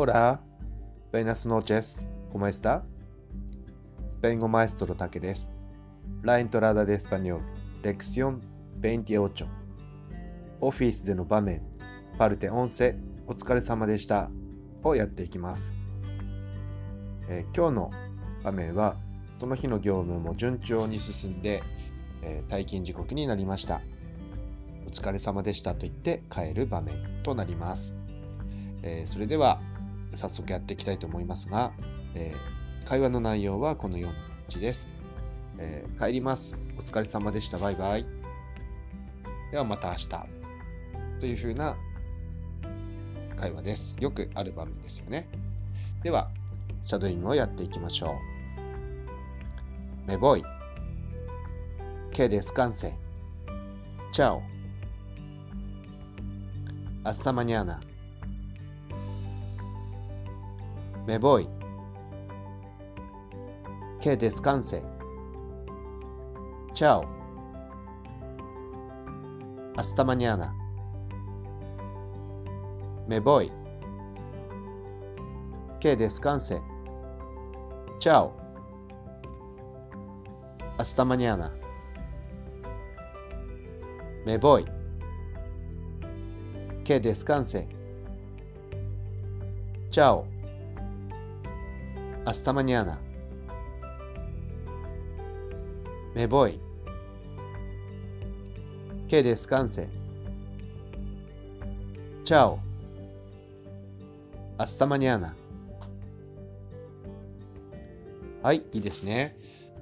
Hola, buenas noches, ¿cómo está? スペイン語マエストロタケです。La entrada de español, lección 28. オフィスでの場面、パルテ11、お疲れ様でした。をやっていきます。えー今日の場面は、その日の業務も順調に進んで、えー退勤時刻になりました。お疲れ様でしたと言って帰る場面となります。えーそれでは早速やっていきたいと思いますが、えー会話の内容はこのような感じです。えー帰ります。お疲れ様でした。バイバイ。ではまた明日。というふうな会話です。よくある場面ですよね。では、シャドーイングをやっていきましょう。Me voy. Que descanse. Chao. Hasta mañana. Me voy. Que descanse. Chao. Hasta mañana. Me voy. Que descanse. Chao. Hasta mañana. Me voy. Que descanse. Chao. Hasta mañana. Me voy. Que descanse. Chao. Hasta mañana. はい、いいですね、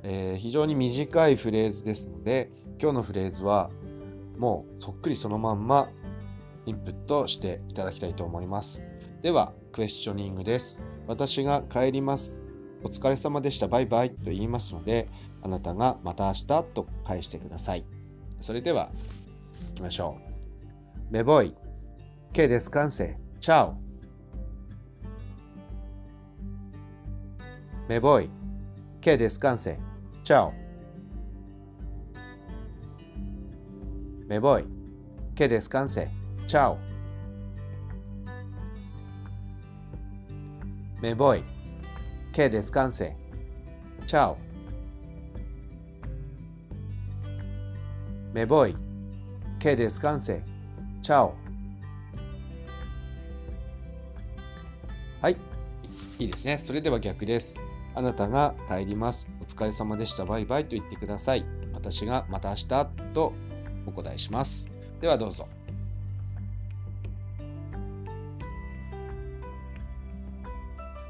えー非常に短いフレーズですので、今日のフレーズはもうそっくりそのまんまインプットしていただきたいと思います。では、クエスチョニングです。私が帰ります。お疲れ様でした。バイバイと言いますので、あなたがまた明日と返してください。それでは、行きましょう。Me voy. Que descanse. Chao. Me voy. Que descanse. Chao. Me voy. Que descanse. Chao. Me voy. Que descanse. Chao. Me voy. Que descanse. Chao. はい。いいですね。それでは逆です。あなたが帰ります。お疲れ様でした。バイバイと言ってください。私がまた明日とお答えします。ではどうぞ。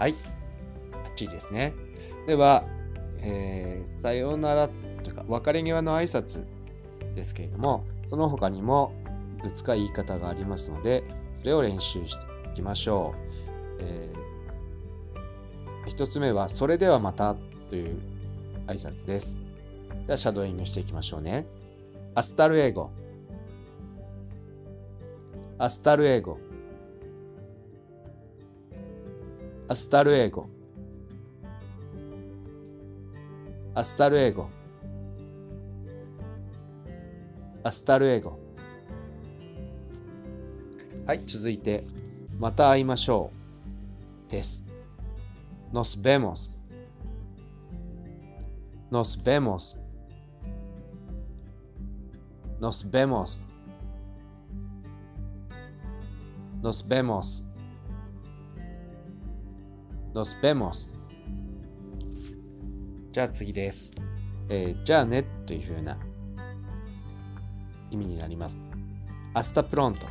はい。バッチリですね。では、えーさようならというか、別れ際の挨拶ですけれども、その他にもいくつか言い方がありますので、それを練習していきましょう。えー一つ目は、それではまたという挨拶です。では、シャドーイングしていきましょうね。 Hasta luego. Hasta luego. Hasta luego. Hasta luego. Hasta luego. はい、続いて、また会いましょう。です。Nos vemos. Nos vemos. Nos vemos. Nos vemos. Nos vemos. じゃあ次です。えーじゃあねというふうな意味になります。Hasta pronto.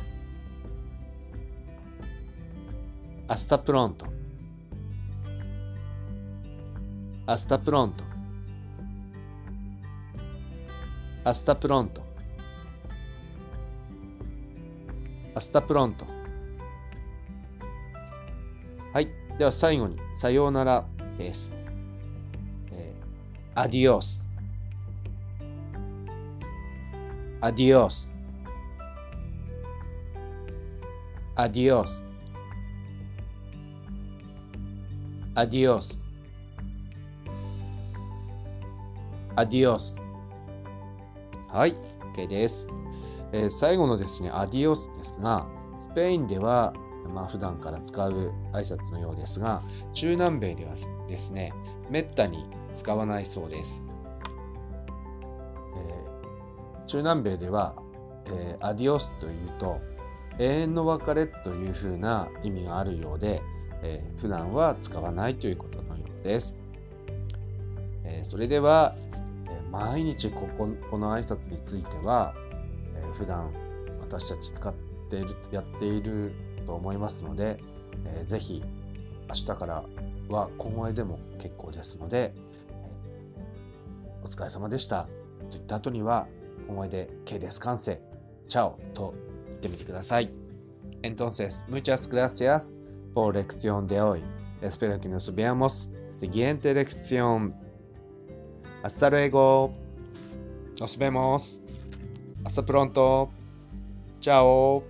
Hasta pronto. Hasta pronto. Hasta pronto. Hasta pronto. では最後に、さようならです。えー、アディオス。アディオス。アディオス。アディオス。アディオス。はい、OK です。えー、最後のですね、アディオスですが、スペインでは、まあ、普段から使う挨拶のようですが、中南米ではですね、めったに使わないそうです。えー、中南米では、えー、アディオスというと、永遠の別れというふうな意味があるようで、えー、普段は使わないということのようです。えー、それでは、えー、毎日こここの挨拶については、えー、普段私たち使っているやっていると思いますので、えー、ぜひ明日からは小声でも結構ですので、えー、お疲れ様でしたと言った後には小声で K です完成チャオと言ってみてください。Entonces, muchas gracias por lección de hoy. Espero que nos veamos siguiente lección. Hasta luego. Nos vemos. Hasta pronto. Chao.